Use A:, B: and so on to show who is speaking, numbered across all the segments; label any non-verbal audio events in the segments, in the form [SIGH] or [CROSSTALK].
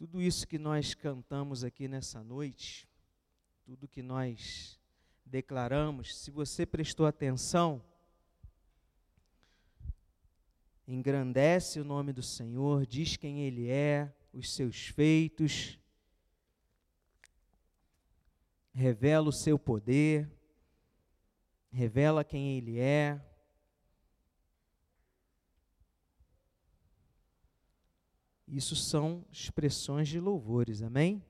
A: Tudo isso que nós cantamos aqui nessa noite, tudo que nós declaramos, se você prestou atenção, engrandece o nome do Senhor, diz quem Ele é, os seus feitos, revela o seu poder, revela quem Ele é. Isso são expressões de louvores, amém?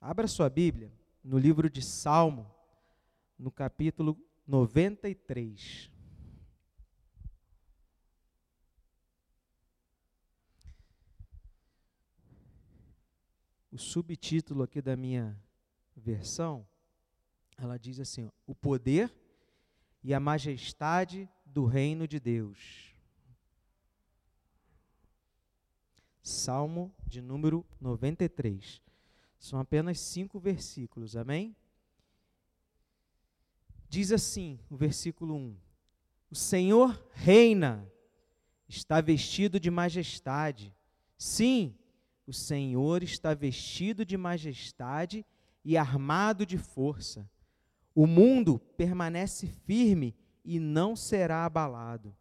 A: Abra sua Bíblia no livro de Salmo, no capítulo 93. O subtítulo aqui da minha versão, ela diz assim: ó, O poder e a majestade do reino de Deus. Salmo de número 93. São apenas cinco versículos, amém? Diz assim, o versículo 1: O Senhor reina, está vestido de majestade. Sim, o Senhor está vestido de majestade e armado de força. O mundo permanece firme e não será abalado.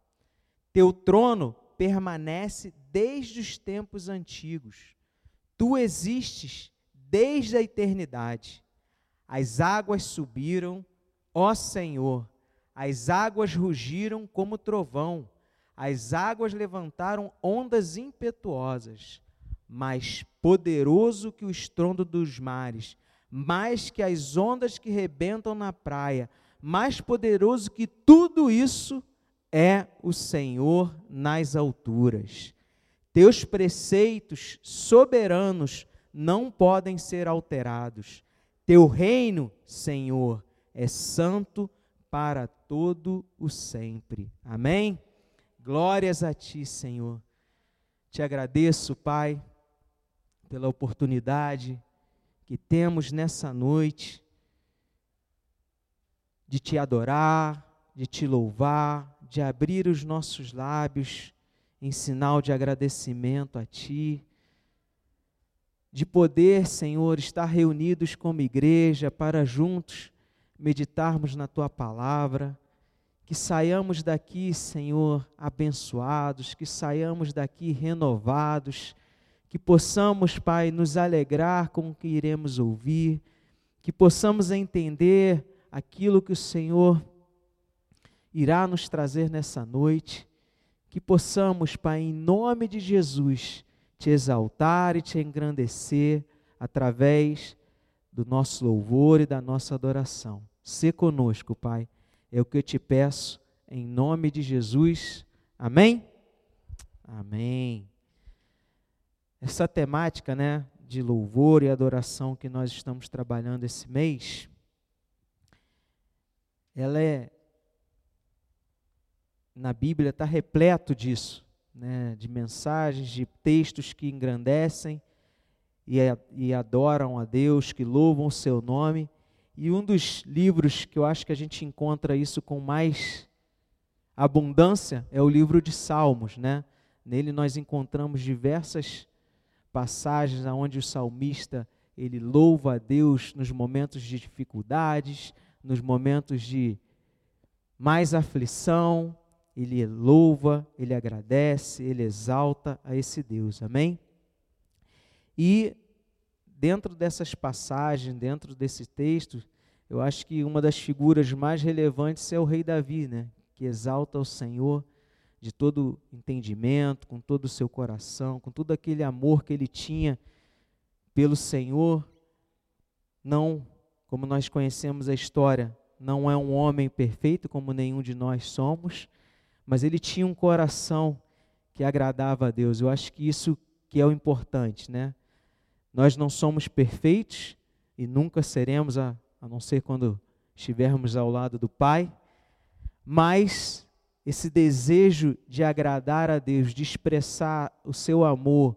A: Teu trono permanece desde os tempos antigos. Tu existes desde a eternidade. As águas subiram, ó Senhor, as águas rugiram como trovão, as águas levantaram ondas impetuosas. Mais poderoso que o estrondo dos mares, mais que as ondas que rebentam na praia, mais poderoso que tudo isso é o Senhor nas alturas. Teus preceitos soberanos não podem ser alterados. Teu reino, Senhor, é santo para todo o sempre. Amém? Glórias a ti, Senhor. Te agradeço, Pai, pela oportunidade que temos nessa noite de te adorar, de te louvar, de abrir os nossos lábios em sinal de agradecimento a Ti, de poder, Senhor, estar reunidos como igreja para juntos meditarmos na Tua palavra, que saiamos daqui, Senhor, abençoados, que saiamos daqui renovados, que possamos, Pai, nos alegrar com o que iremos ouvir, que possamos entender aquilo que o Senhor irá nos trazer nessa noite, que possamos, Pai, em nome de Jesus, te exaltar e te engrandecer através do nosso louvor e da nossa adoração. Se conosco, Pai, é o que eu te peço, em nome de Jesus. Amém? Amém. Essa temática, né, de louvor e adoração que nós estamos trabalhando esse mês, ela é na Bíblia está repleto disso, né, de mensagens, de textos que engrandecem e, e adoram a Deus, que louvam o seu nome. E um dos livros que eu acho que a gente encontra isso com mais abundância é o livro de Salmos, né? Nele nós encontramos diversas passagens onde o salmista ele louva a Deus nos momentos de dificuldades, nos momentos de mais aflição, ele louva, ele agradece, ele exalta a esse Deus, amém? E dentro dessas passagens, dentro desse texto, eu acho que uma das figuras mais relevantes é o rei Davi, né? Que exalta o Senhor de todo entendimento, com todo o seu coração, com todo aquele amor que ele tinha pelo Senhor, não como nós conhecemos a história, não é um homem perfeito como nenhum de nós somos, mas ele tinha um coração que agradava a Deus. Eu acho que isso que é o importante, né? Nós não somos perfeitos e nunca seremos, a, a não ser quando estivermos ao lado do Pai, mas esse desejo de agradar a Deus, de expressar o seu amor,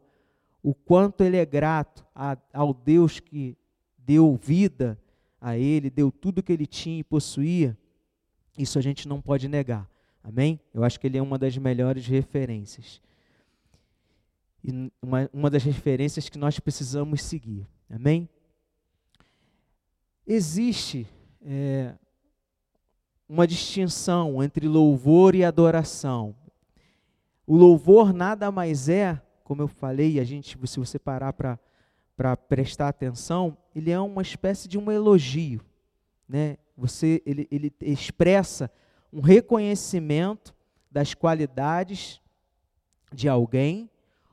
A: o quanto ele é grato a, ao Deus que deu vida, a ele, deu tudo que ele tinha e possuía, isso a gente não pode negar. Amém? Eu acho que ele é uma das melhores referências. E uma, uma das referências que nós precisamos seguir. Amém? Existe é, uma distinção entre louvor e adoração. O louvor nada mais é, como eu falei, a gente, se você parar para prestar atenção, ele é uma espécie de um elogio, né? Você, ele, ele expressa um reconhecimento das qualidades de alguém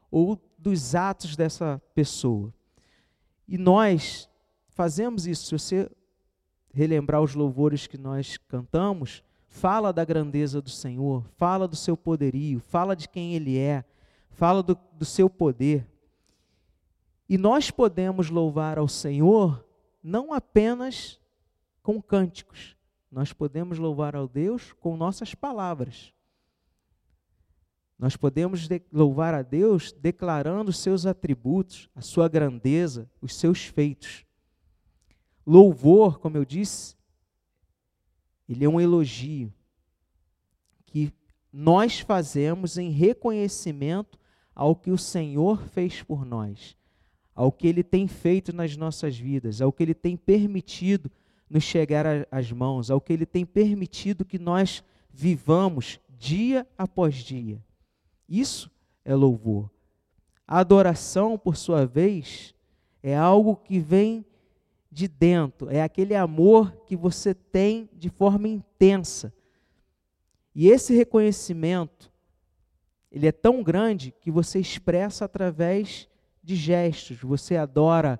A: ou dos atos dessa pessoa. E nós fazemos isso. Se você relembrar os louvores que nós cantamos, fala da grandeza do Senhor, fala do seu poderio, fala de quem Ele é, fala do, do seu poder. E nós podemos louvar ao Senhor não apenas com cânticos, nós podemos louvar ao Deus com nossas palavras. Nós podemos louvar a Deus declarando os seus atributos, a sua grandeza, os seus feitos. Louvor, como eu disse, ele é um elogio que nós fazemos em reconhecimento ao que o Senhor fez por nós, ao que ele tem feito nas nossas vidas, ao que ele tem permitido nos chegar às mãos, ao que ele tem permitido que nós vivamos dia após dia. Isso é louvor. A adoração, por sua vez, é algo que vem de dentro, é aquele amor que você tem de forma intensa. E esse reconhecimento, ele é tão grande que você expressa através de gestos. Você adora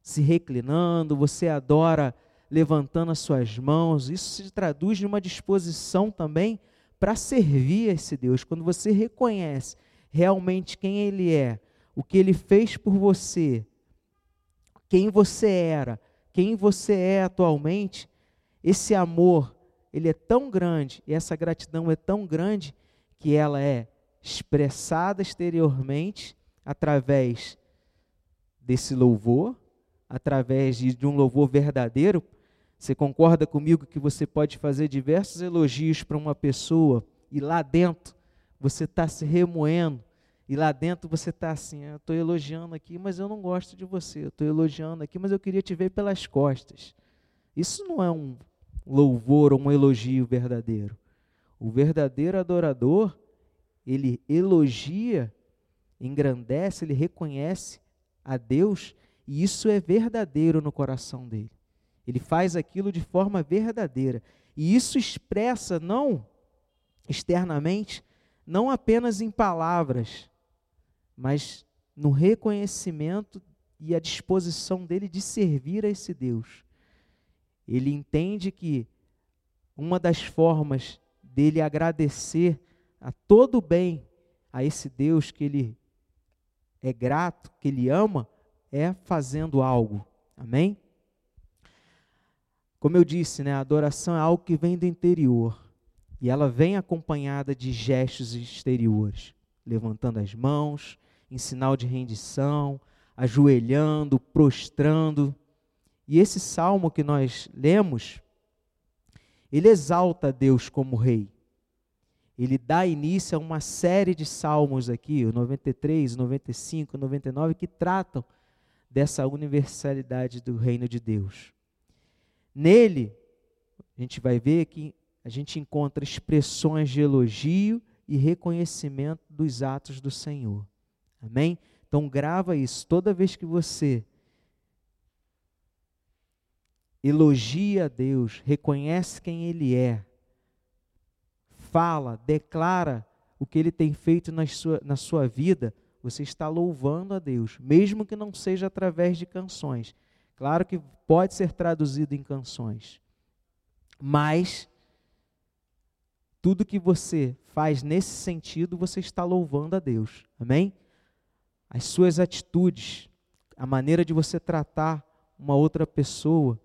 A: se reclinando, você adora levantando as suas mãos. Isso se traduz numa disposição também para servir esse Deus, quando você reconhece realmente quem Ele é, o que Ele fez por você, quem você era, quem você é atualmente, esse amor, ele é tão grande, e essa gratidão é tão grande, que ela é expressada exteriormente através desse louvor, através de um louvor verdadeiro, você concorda comigo que você pode fazer diversos elogios para uma pessoa e lá dentro você está se remoendo e lá dentro você está assim, eu estou elogiando aqui, mas eu não gosto de você. Eu estou elogiando aqui, mas eu queria te ver pelas costas. Isso não é um louvor ou um elogio verdadeiro. O verdadeiro adorador, ele elogia, engrandece, ele reconhece a Deus, e isso é verdadeiro no coração dele. Ele faz aquilo de forma verdadeira. E isso expressa não externamente, não apenas em palavras, mas no reconhecimento e a disposição dele de servir a esse Deus. Ele entende que uma das formas dele agradecer a todo o bem a esse Deus que ele é grato, que ele ama, é fazendo algo. Amém? Como eu disse, né, a adoração é algo que vem do interior e ela vem acompanhada de gestos exteriores, levantando as mãos em sinal de rendição, ajoelhando, prostrando. E esse salmo que nós lemos, ele exalta Deus como rei. Ele dá início a uma série de salmos aqui, o 93, 95, 99, que tratam dessa universalidade do reino de Deus. Nele, a gente vai ver que a gente encontra expressões de elogio e reconhecimento dos atos do Senhor. Amém? Então grava isso. Toda vez que você elogia a Deus, reconhece quem Ele é, fala, declara o que Ele tem feito na sua, na sua vida, você está louvando a Deus, mesmo que não seja através de canções. Claro que pode ser traduzido em canções, mas tudo que você faz nesse sentido, você está louvando a Deus. Amém? As suas atitudes, a maneira de você tratar uma outra pessoa,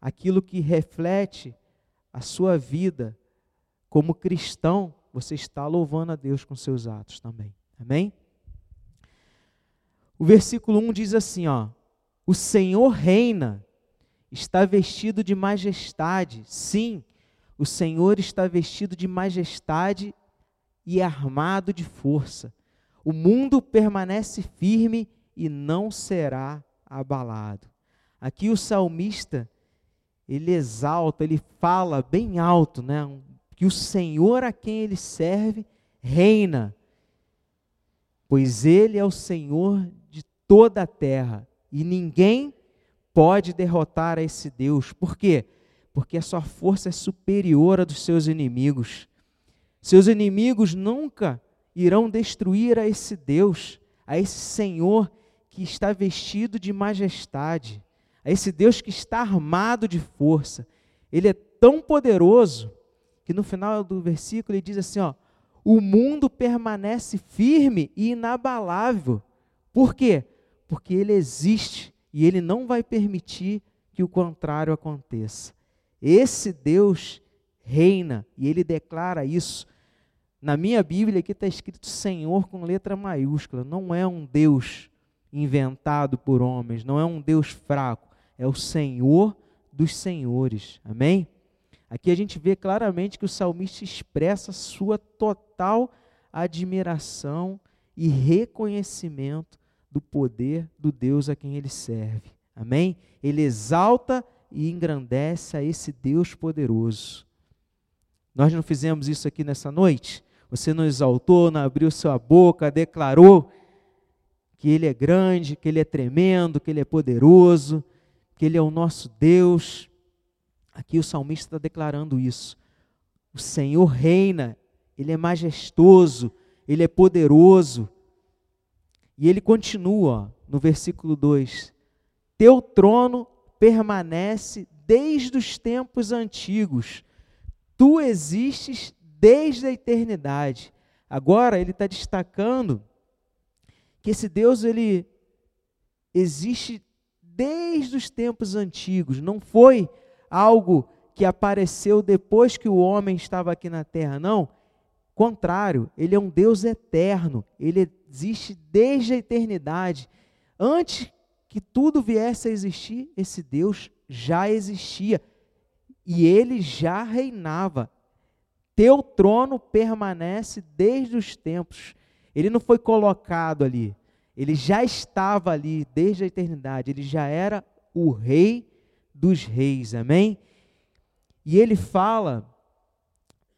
A: aquilo que reflete a sua vida como cristão, você está louvando a Deus com seus atos também. Amém? O versículo 1 diz assim, ó: o Senhor reina, está vestido de majestade, sim, O Senhor está vestido de majestade e armado de força. O mundo permanece firme e não será abalado. Aqui o salmista, ele exalta, ele fala bem alto, né? Que o Senhor a quem ele serve reina, pois ele é o Senhor de toda a terra e ninguém pode derrotar a esse Deus. Por quê? Porque a sua força é superior à dos seus inimigos. Seus inimigos nunca irão destruir a esse Deus, a esse Senhor que está vestido de majestade, a esse Deus que está armado de força. Ele é tão poderoso que no final do versículo ele diz assim, ó: "O mundo permanece firme e inabalável". Por quê? Porque ele existe e ele não vai permitir que o contrário aconteça. Esse Deus reina e ele declara isso. Na minha Bíblia aqui está escrito Senhor com letra maiúscula. Não é um Deus inventado por homens, não é um Deus fraco, é o Senhor dos senhores. Amém? Aqui a gente vê claramente que o salmista expressa sua total admiração e reconhecimento do poder do Deus a quem ele serve. Amém? Ele exalta e engrandece a esse Deus poderoso. Nós não fizemos isso aqui nessa noite? Você não exaltou, não abriu sua boca, declarou que Ele é grande, que Ele é tremendo, que Ele é poderoso, que Ele é o nosso Deus. Aqui o salmista está declarando isso. O Senhor reina, Ele é majestoso, Ele é poderoso. E ele continua no versículo 2: Teu trono permanece desde os tempos antigos, tu existes desde a eternidade. Agora ele está destacando que esse Deus ele existe desde os tempos antigos, não foi algo que apareceu depois que o homem estava aqui na terra, não. Contrário, ele é um Deus eterno, ele existe desde a eternidade. Antes que tudo viesse a existir, esse Deus já existia e ele já reinava. Teu trono permanece desde os tempos. Ele não foi colocado ali. Ele já estava ali desde a eternidade. Ele já era o rei dos reis. Amém? E ele fala,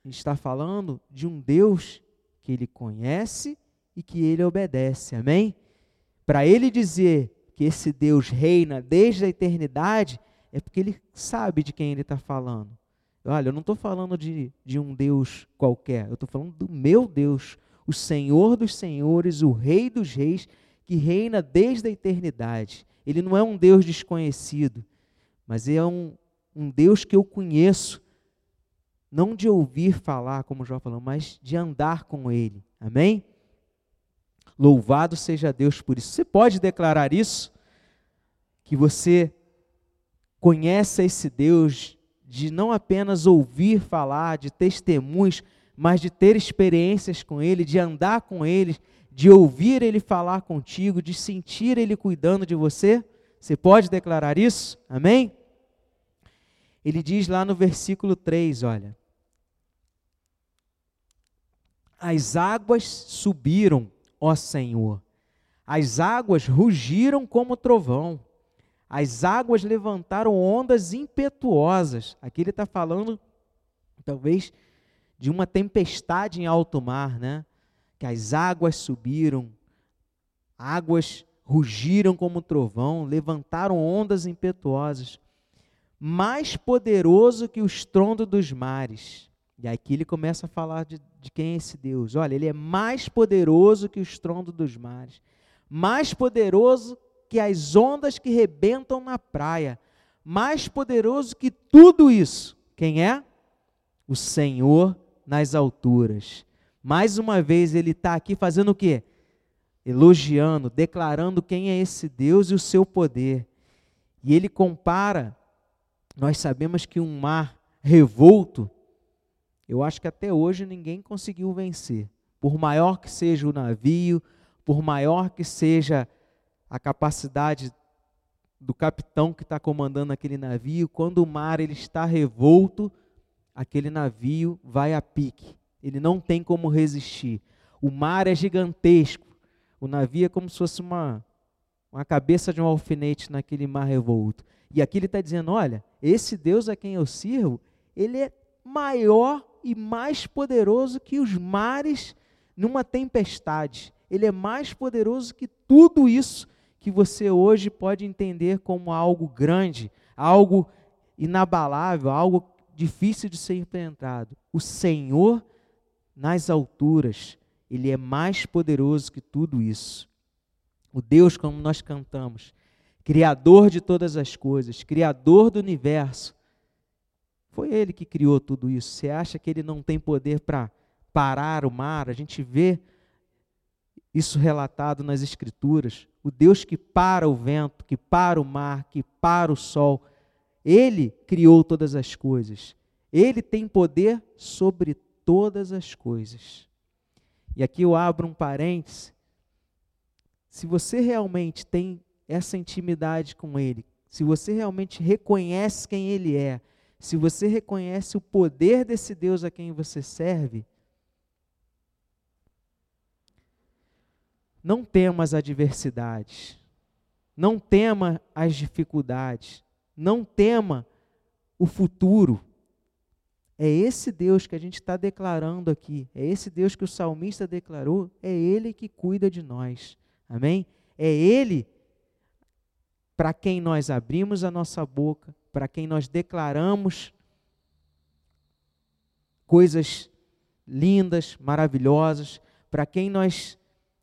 A: está falando de um Deus que ele conhece e que ele obedece. Amém? Para ele dizer que esse Deus reina desde a eternidade, é porque ele sabe de quem ele está falando. Olha, eu não estou falando de, de um Deus qualquer, eu estou falando do meu Deus, o Senhor dos Senhores, o Rei dos Reis, que reina desde a eternidade. Ele não é um Deus desconhecido, mas é um, um Deus que eu conheço, não de ouvir falar, como Jó falou, mas de andar com Ele. Amém? Louvado seja Deus por isso. Você pode declarar isso? Que você conhece esse Deus de não apenas ouvir falar, de testemunhos, mas de ter experiências com Ele, de andar com Ele, de ouvir Ele falar contigo, de sentir Ele cuidando de você? Você pode declarar isso? Amém? Ele diz lá no versículo 3, olha. As águas subiram, ó Senhor. As águas rugiram como trovão. As águas levantaram ondas impetuosas. Aqui ele está falando, talvez, de uma tempestade em alto mar, né? Que as águas subiram, águas rugiram como trovão, levantaram ondas impetuosas, mais poderoso que o estrondo dos mares. E aqui ele começa a falar de, de quem é esse Deus. Olha, ele é mais poderoso que o estrondo dos mares, mais poderoso que as ondas que rebentam na praia, mais poderoso que tudo isso. Quem é? O Senhor nas alturas. Mais uma vez ele está aqui fazendo o quê? Elogiando, declarando quem é esse Deus e o seu poder. E ele compara, nós sabemos que um mar revolto, eu acho que até hoje ninguém conseguiu vencer. Por maior que seja o navio, por maior que seja a capacidade do capitão que está comandando aquele navio, quando o mar ele está revolto, aquele navio vai a pique. Ele não tem como resistir. O mar é gigantesco. O navio é como se fosse uma, uma cabeça de um alfinete naquele mar revolto. E aqui ele está dizendo: olha, esse Deus a quem eu sirvo, ele é maior e mais poderoso que os mares numa tempestade. Ele é mais poderoso que tudo isso que você hoje pode entender como algo grande, algo inabalável, algo difícil de ser penetrado. O Senhor nas alturas, ele é mais poderoso que tudo isso. O Deus, como nós cantamos, Criador de todas as coisas, Criador do universo, foi Ele que criou tudo isso. Você acha que Ele não tem poder para parar o mar? A gente vê isso relatado nas Escrituras. O Deus que para o vento, que para o mar, que para o sol. Ele criou todas as coisas. Ele tem poder sobre todas as coisas. E aqui eu abro um parêntese. Se você realmente tem essa intimidade com Ele, se você realmente reconhece quem Ele é, se você reconhece o poder desse Deus a quem você serve, não tema as adversidades, não tema as dificuldades, não tema o futuro. É esse Deus que a gente está declarando aqui, é esse Deus que o salmista declarou, é Ele que cuida de nós. Amém? É Ele para quem nós abrimos a nossa boca, para quem nós declaramos coisas lindas, maravilhosas, para quem nós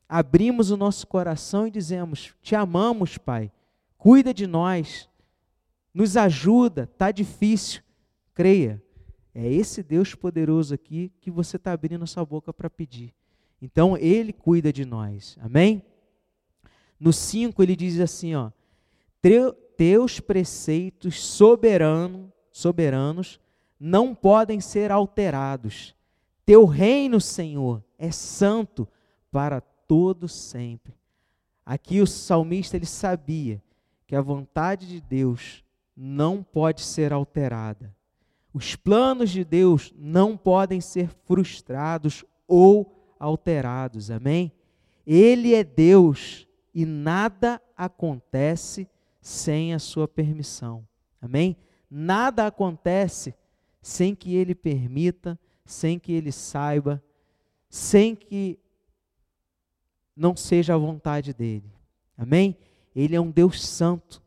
A: abrimos o nosso coração e dizemos: Te amamos, Pai, cuida de nós, nos ajuda, está difícil. Creia, é esse Deus poderoso aqui que você está abrindo sua boca para pedir. Então, Ele cuida de nós, amém? No 5 ele diz assim: ó, teus preceitos soberano, soberanos não podem ser alterados. Teu reino, Senhor, é santo para todo sempre. Aqui o salmista ele sabia que a vontade de Deus não pode ser alterada. Os planos de Deus não podem ser frustrados ou alterados. Amém? Ele é Deus e nada acontece sem a sua permissão. Amém? Nada acontece sem que ele permita, sem que ele saiba, sem que não seja a vontade dele. Amém? Ele é um Deus santo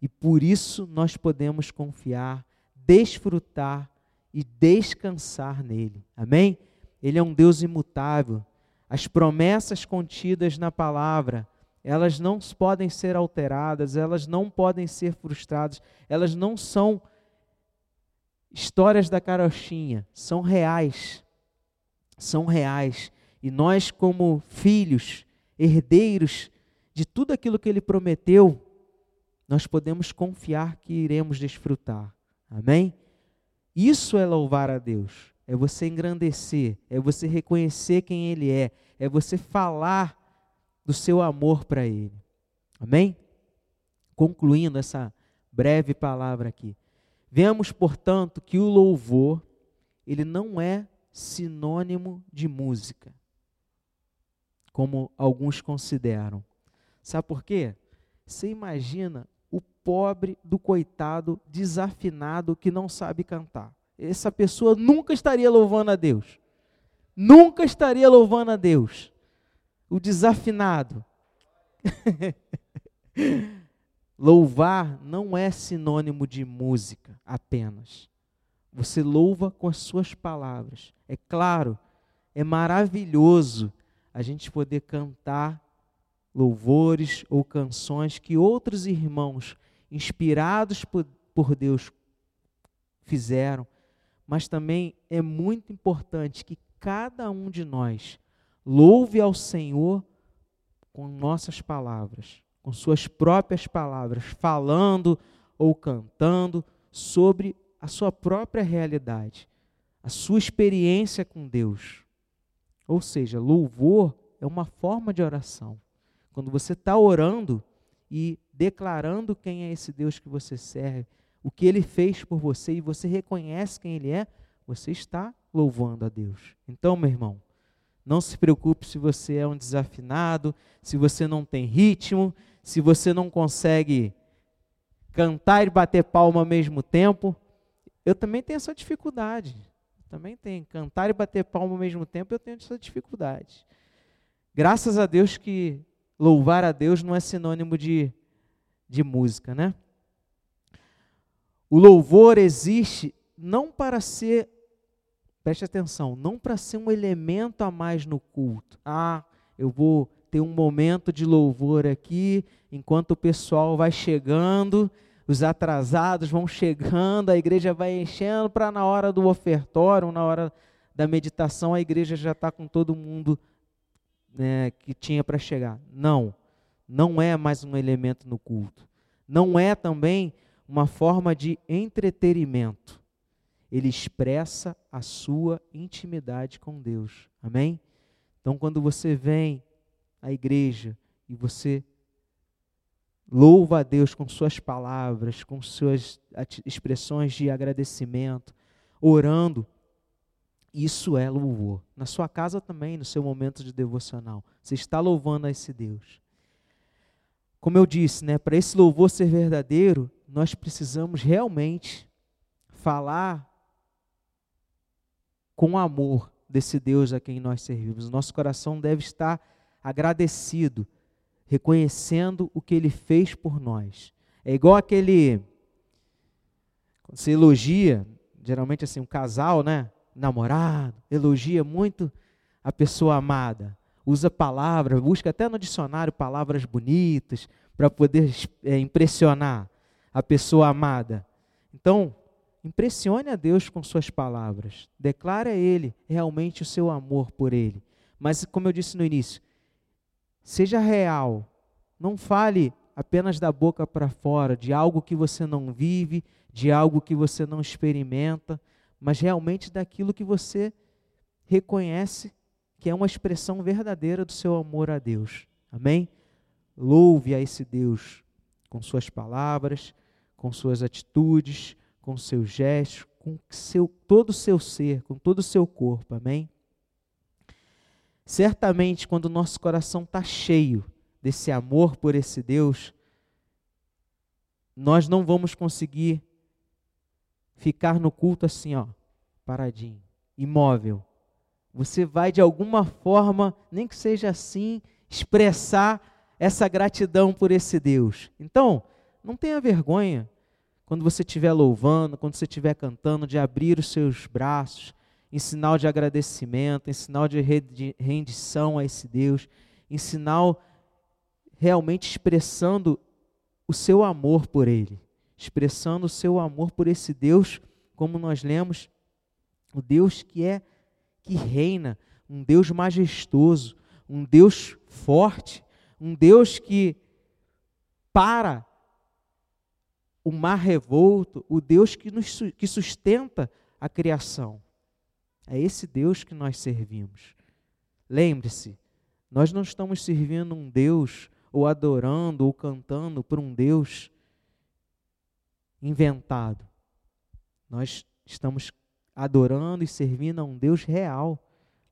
A: e por isso nós podemos confiar, desfrutar e descansar nele. Amém? Ele é um Deus imutável. As promessas contidas na palavra, elas não podem ser alteradas, elas não podem ser frustradas, elas não são histórias da carochinha, são reais. São reais. E nós, como filhos, herdeiros de tudo aquilo que ele prometeu, nós podemos confiar que iremos desfrutar. Amém? Isso é louvar a Deus, é você engrandecer, é você reconhecer quem Ele é, é você falar do seu amor para Ele. Amém? Concluindo essa breve palavra aqui. Vemos, portanto, que o louvor, ele não é sinônimo de música, como alguns consideram. Sabe por quê? Você imagina pobre do coitado desafinado que não sabe cantar. Essa pessoa nunca estaria louvando a Deus. Nunca estaria louvando a Deus o desafinado. [LAUGHS] Louvar não é sinônimo de música apenas. Você louva com as suas palavras. É claro, é maravilhoso a gente poder cantar louvores ou canções que outros irmãos, inspirados por, por Deus, fizeram, mas também é muito importante que cada um de nós Louve ao Senhor com nossas palavras, com suas próprias palavras, falando ou cantando sobre a sua própria realidade, a sua experiência com Deus. Ou seja, louvor é uma forma de oração. Quando você está orando e declarando quem é esse Deus que você serve, o que ele fez por você e você reconhece quem ele é, você está louvando a Deus. Então, meu irmão, não se preocupe se você é um desafinado, se você não tem ritmo, se você não consegue cantar e bater palma ao mesmo tempo. Eu também tenho essa dificuldade. Também tenho. Cantar e bater palma ao mesmo tempo, eu tenho essa dificuldade. Graças a Deus que louvar a Deus não é sinônimo de, de música, né? O louvor existe não para ser, preste atenção, não para ser um elemento a mais no culto. Ah, eu vou ter um momento de louvor aqui, enquanto o pessoal vai chegando, os atrasados vão chegando, a igreja vai enchendo, para na hora do ofertório, na hora da meditação, a igreja já está com todo mundo né, que tinha para chegar. Não, não é mais um elemento no culto. Não é também uma forma de entretenimento. Ele expressa a sua intimidade com Deus. Amém? Então, quando você vem à igreja e você louva a Deus com suas palavras, com suas expressões de agradecimento, orando, isso é louvor. Na sua casa também, no seu momento de devocional. Você está louvando a esse Deus. Como eu disse, né, para esse louvor ser verdadeiro, nós precisamos realmente falar com amor desse Deus a quem nós servimos. Nosso coração deve estar agradecido, reconhecendo o que ele fez por nós. É igual aquele quando você elogia, geralmente assim, um casal, né? namorado, elogia muito a pessoa amada, usa palavras, busca até no dicionário palavras bonitas para poder é, impressionar a pessoa amada. Então, impressione a Deus com suas palavras, declare a Ele realmente o seu amor por Ele. Mas, como eu disse no início, seja real, não fale apenas da boca para fora, de algo que você não vive, de algo que você não experimenta, mas realmente daquilo que você reconhece que é uma expressão verdadeira do seu amor a Deus. Amém? Louve a esse Deus com suas palavras, com suas atitudes, com seus gestos, com seu, todo o seu ser, com todo o seu corpo. Amém? Certamente, quando o nosso coração está cheio desse amor por esse Deus, nós não vamos conseguir ficar no culto assim, ó, paradinho, imóvel. Você vai de alguma forma, nem que seja assim, expressar essa gratidão por esse Deus. Então, não tenha vergonha quando você estiver louvando, quando você estiver cantando, de abrir os seus braços em sinal de agradecimento, em sinal de rendição a esse Deus, em sinal realmente expressando o seu amor por Ele expressando o seu amor por esse Deus, como nós lemos, o Deus que é que reina, um Deus majestoso, um Deus forte, um Deus que para o mar revolto, o Deus que nos que sustenta a criação. É esse Deus que nós servimos. Lembre-se, nós não estamos servindo um Deus ou adorando ou cantando por um Deus inventado. Nós estamos adorando e servindo a um Deus real,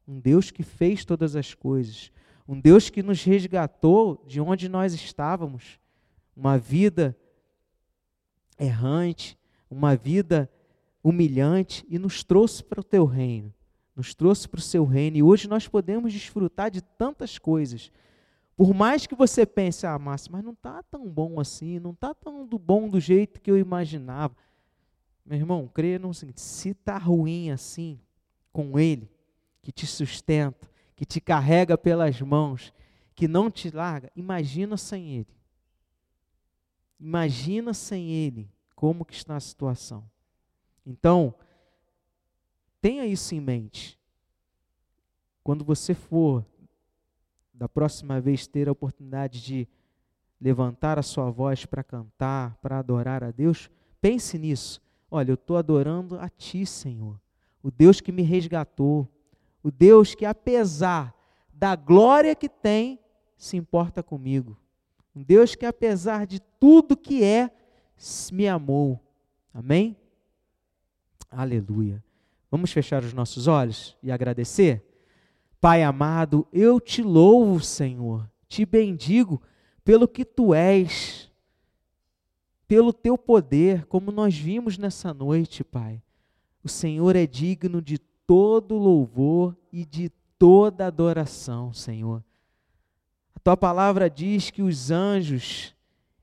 A: um Deus que fez todas as coisas, um Deus que nos resgatou de onde nós estávamos, uma vida errante, uma vida humilhante e nos trouxe para o teu reino, nos trouxe para o seu reino e hoje nós podemos desfrutar de tantas coisas por mais que você pense, ah, Márcio, mas não está tão bom assim, não está tão do bom do jeito que eu imaginava. Meu irmão, creia no seguinte: se está ruim assim, com Ele, que te sustenta, que te carrega pelas mãos, que não te larga, imagina sem Ele. Imagina sem Ele como que está a situação. Então, tenha isso em mente. Quando você for da próxima vez ter a oportunidade de levantar a sua voz para cantar, para adorar a Deus, pense nisso. Olha, eu estou adorando a Ti, Senhor, o Deus que me resgatou, o Deus que, apesar da glória que tem, se importa comigo. Um Deus que, apesar de tudo que é, me amou. Amém? Aleluia. Vamos fechar os nossos olhos e agradecer? Pai amado, eu te louvo, Senhor, te bendigo pelo que tu és, pelo teu poder, como nós vimos nessa noite, Pai. O Senhor é digno de todo louvor e de toda adoração, Senhor. A tua palavra diz que os anjos,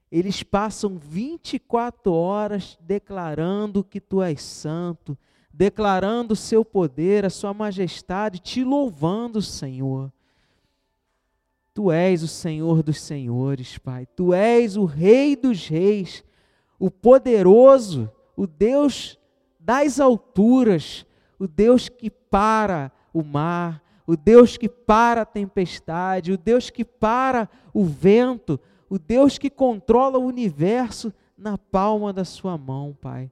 A: eles passam 24 horas declarando que tu és santo, declarando o seu poder, a sua majestade, te louvando, Senhor. Tu és o Senhor dos senhores, Pai. Tu és o Rei dos reis, o poderoso, o Deus das alturas, o Deus que para o mar, o Deus que para a tempestade, o Deus que para o vento, o Deus que controla o universo na palma da sua mão, Pai.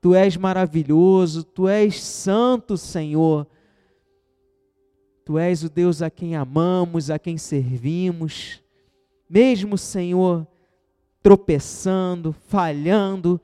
A: Tu és maravilhoso, tu és santo, Senhor. Tu és o Deus a quem amamos, a quem servimos. Mesmo, Senhor, tropeçando, falhando,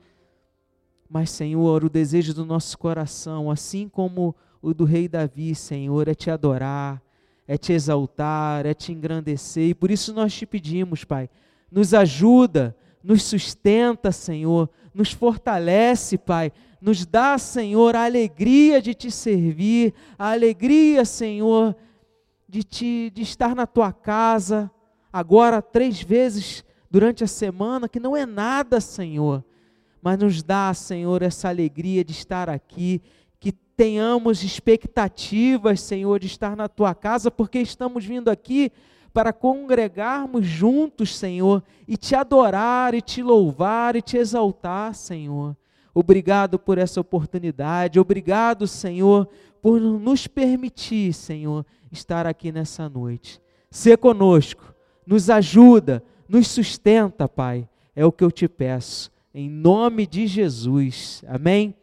A: mas, Senhor, o desejo do nosso coração, assim como o do rei Davi, Senhor, é te adorar, é te exaltar, é te engrandecer. E por isso nós te pedimos, Pai, nos ajuda, nos sustenta, Senhor, nos fortalece, Pai. Nos dá, Senhor, a alegria de te servir, a alegria, Senhor, de, te, de estar na tua casa, agora três vezes durante a semana, que não é nada, Senhor, mas nos dá, Senhor, essa alegria de estar aqui tenhamos expectativas, Senhor, de estar na tua casa, porque estamos vindo aqui para congregarmos juntos, Senhor, e te adorar, e te louvar, e te exaltar, Senhor. Obrigado por essa oportunidade, obrigado, Senhor, por nos permitir, Senhor, estar aqui nessa noite. Ser conosco, nos ajuda, nos sustenta, Pai, é o que eu te peço, em nome de Jesus. Amém.